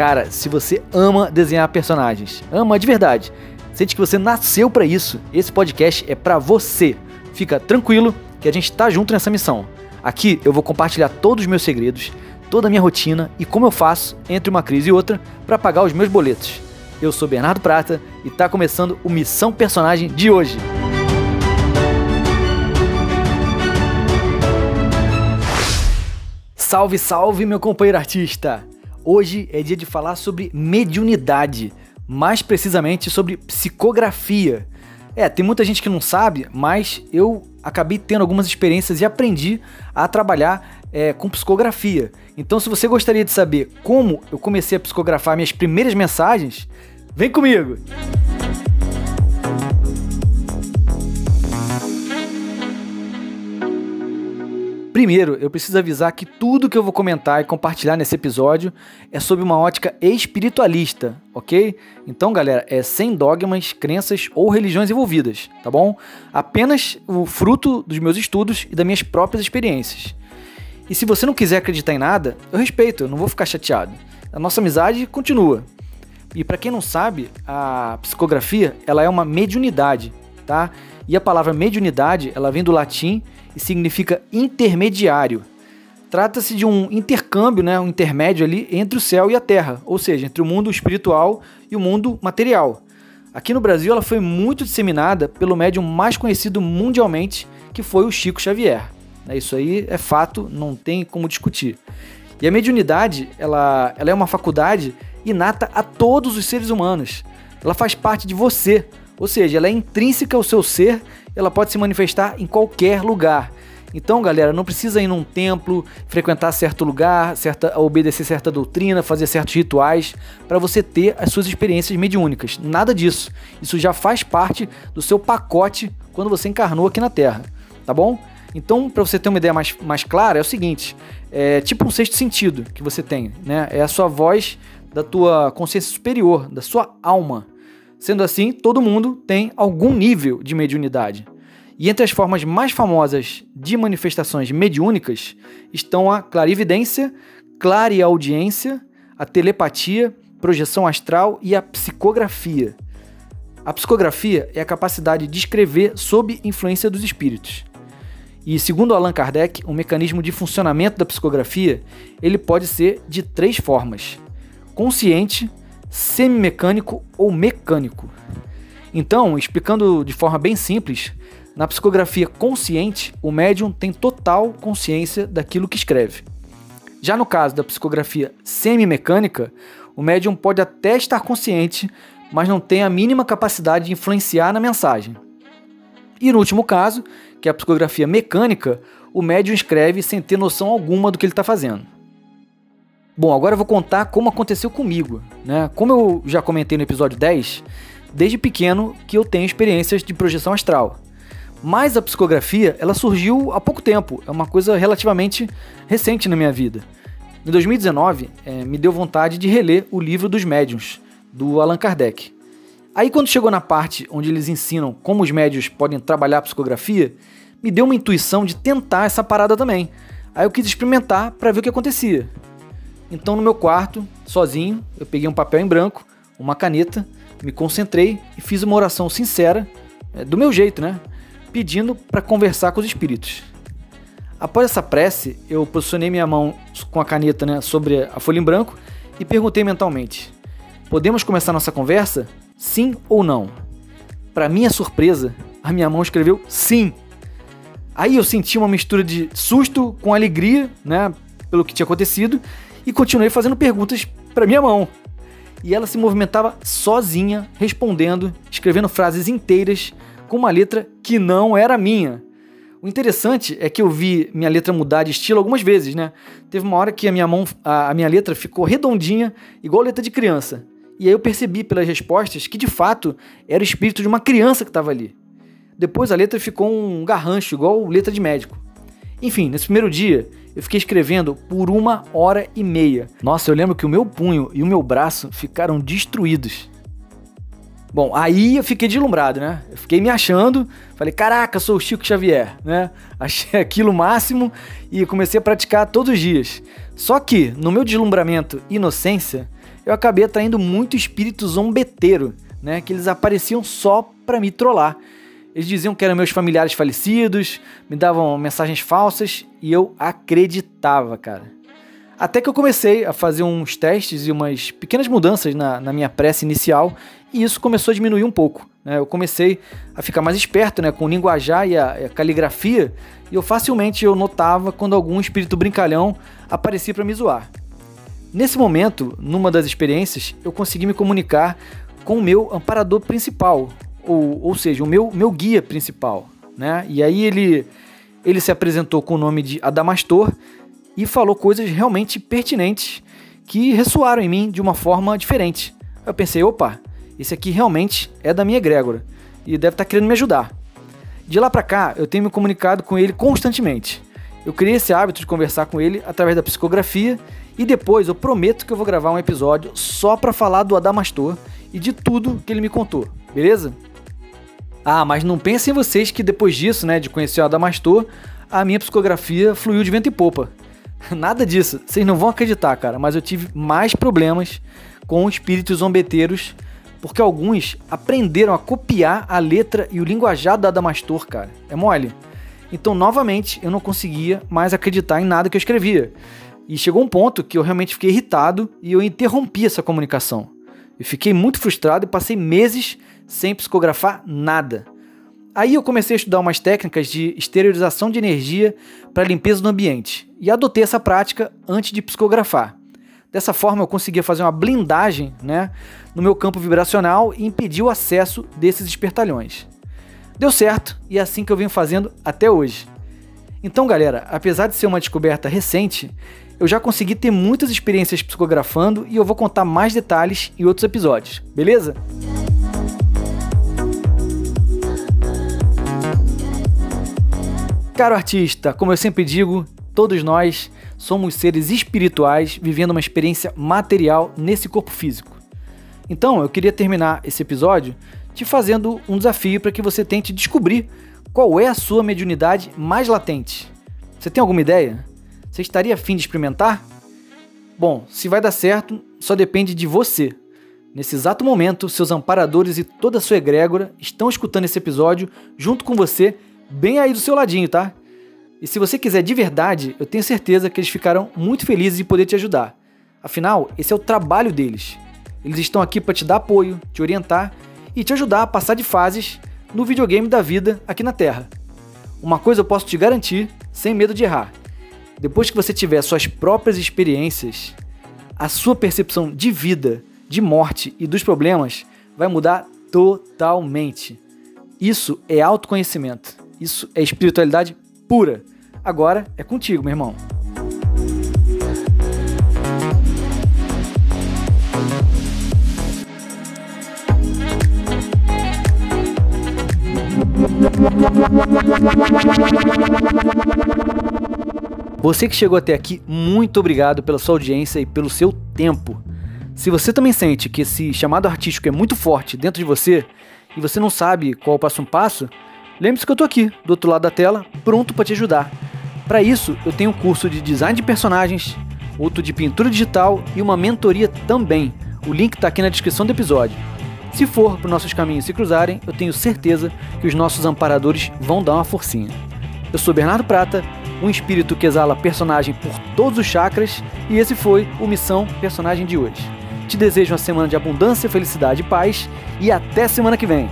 Cara, se você ama desenhar personagens, ama de verdade, sente que você nasceu para isso, esse podcast é para você. Fica tranquilo que a gente tá junto nessa missão. Aqui eu vou compartilhar todos os meus segredos, toda a minha rotina e como eu faço entre uma crise e outra para pagar os meus boletos. Eu sou Bernardo Prata e tá começando o Missão Personagem de hoje. Salve, salve, meu companheiro artista! Hoje é dia de falar sobre mediunidade, mais precisamente sobre psicografia. É, tem muita gente que não sabe, mas eu acabei tendo algumas experiências e aprendi a trabalhar é, com psicografia. Então, se você gostaria de saber como eu comecei a psicografar minhas primeiras mensagens, vem comigo! Primeiro, eu preciso avisar que tudo que eu vou comentar e compartilhar nesse episódio é sob uma ótica espiritualista, ok? Então, galera, é sem dogmas, crenças ou religiões envolvidas, tá bom? Apenas o fruto dos meus estudos e das minhas próprias experiências. E se você não quiser acreditar em nada, eu respeito, eu não vou ficar chateado. A nossa amizade continua. E para quem não sabe, a psicografia, ela é uma mediunidade, tá? E a palavra mediunidade, ela vem do latim e significa intermediário. Trata-se de um intercâmbio, né, um intermédio ali entre o céu e a terra, ou seja, entre o mundo espiritual e o mundo material. Aqui no Brasil ela foi muito disseminada pelo médium mais conhecido mundialmente, que foi o Chico Xavier. Né, isso aí é fato, não tem como discutir. E a mediunidade, ela, ela é uma faculdade inata a todos os seres humanos. Ela faz parte de você, ou seja, ela é intrínseca ao seu ser, ela pode se manifestar em qualquer lugar. Então, galera, não precisa ir num templo, frequentar certo lugar, certa, obedecer certa doutrina, fazer certos rituais para você ter as suas experiências mediúnicas. Nada disso. Isso já faz parte do seu pacote quando você encarnou aqui na Terra, tá bom? Então, para você ter uma ideia mais, mais clara, é o seguinte: é tipo um sexto sentido que você tem, né? É a sua voz da tua consciência superior, da sua alma. Sendo assim, todo mundo tem algum nível de mediunidade. E entre as formas mais famosas de manifestações mediúnicas estão a clarividência, clareaudiência, a telepatia, projeção astral e a psicografia. A psicografia é a capacidade de escrever sob influência dos espíritos. E segundo Allan Kardec, o mecanismo de funcionamento da psicografia, ele pode ser de três formas: consciente, semimecânico ou mecânico. Então, explicando de forma bem simples, na psicografia consciente, o médium tem total consciência daquilo que escreve. Já no caso da psicografia semimecânica, o médium pode até estar consciente, mas não tem a mínima capacidade de influenciar na mensagem. E no último caso, que é a psicografia mecânica, o médium escreve sem ter noção alguma do que ele está fazendo. Bom, agora eu vou contar como aconteceu comigo. Né? Como eu já comentei no episódio 10, desde pequeno que eu tenho experiências de projeção astral. Mas a psicografia, ela surgiu há pouco tempo, é uma coisa relativamente recente na minha vida. Em 2019, é, me deu vontade de reler o livro dos médiuns, do Allan Kardec. Aí quando chegou na parte onde eles ensinam como os médios podem trabalhar a psicografia, me deu uma intuição de tentar essa parada também. Aí eu quis experimentar para ver o que acontecia. Então, no meu quarto, sozinho, eu peguei um papel em branco, uma caneta, me concentrei e fiz uma oração sincera, é, do meu jeito, né? Pedindo para conversar com os espíritos. Após essa prece, eu posicionei minha mão com a caneta né, sobre a folha em branco e perguntei mentalmente: Podemos começar nossa conversa? Sim ou não? Para minha surpresa, a minha mão escreveu sim. Aí eu senti uma mistura de susto com alegria, né, pelo que tinha acontecido, e continuei fazendo perguntas para minha mão. E ela se movimentava sozinha, respondendo, escrevendo frases inteiras com uma letra que não era minha. O interessante é que eu vi minha letra mudar de estilo algumas vezes, né? Teve uma hora que a minha mão, a, a minha letra ficou redondinha, igual letra de criança. E aí eu percebi pelas respostas que de fato era o espírito de uma criança que estava ali. Depois a letra ficou um garrancho, igual letra de médico. Enfim, nesse primeiro dia, eu fiquei escrevendo por uma hora e meia. Nossa, eu lembro que o meu punho e o meu braço ficaram destruídos. Bom, aí eu fiquei deslumbrado, né? Eu fiquei me achando, falei, caraca, sou o Chico Xavier, né? Achei aquilo máximo e comecei a praticar todos os dias. Só que, no meu deslumbramento e inocência, eu acabei atraindo muito espírito zombeteiro, né? Que eles apareciam só para me trollar. Eles diziam que eram meus familiares falecidos, me davam mensagens falsas e eu acreditava, cara. Até que eu comecei a fazer uns testes e umas pequenas mudanças na, na minha prece inicial e isso começou a diminuir um pouco. Né? Eu comecei a ficar mais esperto né, com o linguajar e a, a caligrafia e eu facilmente eu notava quando algum espírito brincalhão aparecia para me zoar. Nesse momento, numa das experiências, eu consegui me comunicar com o meu amparador principal, ou, ou seja, o meu, meu guia principal. Né? E aí ele, ele se apresentou com o nome de Adamastor e falou coisas realmente pertinentes que ressoaram em mim de uma forma diferente. Eu pensei, opa, esse aqui realmente é da minha egrégora e deve estar tá querendo me ajudar. De lá para cá, eu tenho me comunicado com ele constantemente. Eu criei esse hábito de conversar com ele através da psicografia e depois eu prometo que eu vou gravar um episódio só para falar do Adamastor e de tudo que ele me contou, beleza? Ah, mas não pensem vocês que depois disso, né, de conhecer o Adamastor, a minha psicografia fluiu de vento e popa. Nada disso, vocês não vão acreditar, cara, mas eu tive mais problemas com espíritos zombeteiros, porque alguns aprenderam a copiar a letra e o linguajar da Adamastor, cara. É mole. Então, novamente, eu não conseguia mais acreditar em nada que eu escrevia. E chegou um ponto que eu realmente fiquei irritado e eu interrompi essa comunicação. Eu fiquei muito frustrado e passei meses sem psicografar nada. Aí eu comecei a estudar umas técnicas de esterilização de energia para limpeza do ambiente e adotei essa prática antes de psicografar. Dessa forma eu conseguia fazer uma blindagem né, no meu campo vibracional e impedir o acesso desses espertalhões. Deu certo e é assim que eu venho fazendo até hoje. Então, galera, apesar de ser uma descoberta recente, eu já consegui ter muitas experiências psicografando e eu vou contar mais detalhes em outros episódios, beleza? Caro artista, como eu sempre digo, todos nós somos seres espirituais vivendo uma experiência material nesse corpo físico. Então, eu queria terminar esse episódio te fazendo um desafio para que você tente descobrir qual é a sua mediunidade mais latente. Você tem alguma ideia? Você estaria afim de experimentar? Bom, se vai dar certo, só depende de você. Nesse exato momento, seus amparadores e toda a sua egrégora estão escutando esse episódio junto com você bem aí do seu ladinho, tá? E se você quiser de verdade, eu tenho certeza que eles ficarão muito felizes de poder te ajudar. Afinal, esse é o trabalho deles. Eles estão aqui para te dar apoio, te orientar e te ajudar a passar de fases no videogame da vida aqui na Terra. Uma coisa eu posso te garantir, sem medo de errar. Depois que você tiver suas próprias experiências, a sua percepção de vida, de morte e dos problemas vai mudar totalmente. Isso é autoconhecimento. Isso é espiritualidade pura. Agora é contigo, meu irmão. Você que chegou até aqui, muito obrigado pela sua audiência e pelo seu tempo. Se você também sente que esse chamado artístico é muito forte dentro de você e você não sabe qual o passo a passo, Lembre-se que eu tô aqui, do outro lado da tela, pronto para te ajudar. Para isso, eu tenho um curso de design de personagens, outro de pintura digital e uma mentoria também. O link está aqui na descrição do episódio. Se for para nossos caminhos se cruzarem, eu tenho certeza que os nossos amparadores vão dar uma forcinha. Eu sou Bernardo Prata, um espírito que exala personagem por todos os chakras, e esse foi o Missão Personagem de hoje. Te desejo uma semana de abundância, felicidade e paz, e até semana que vem!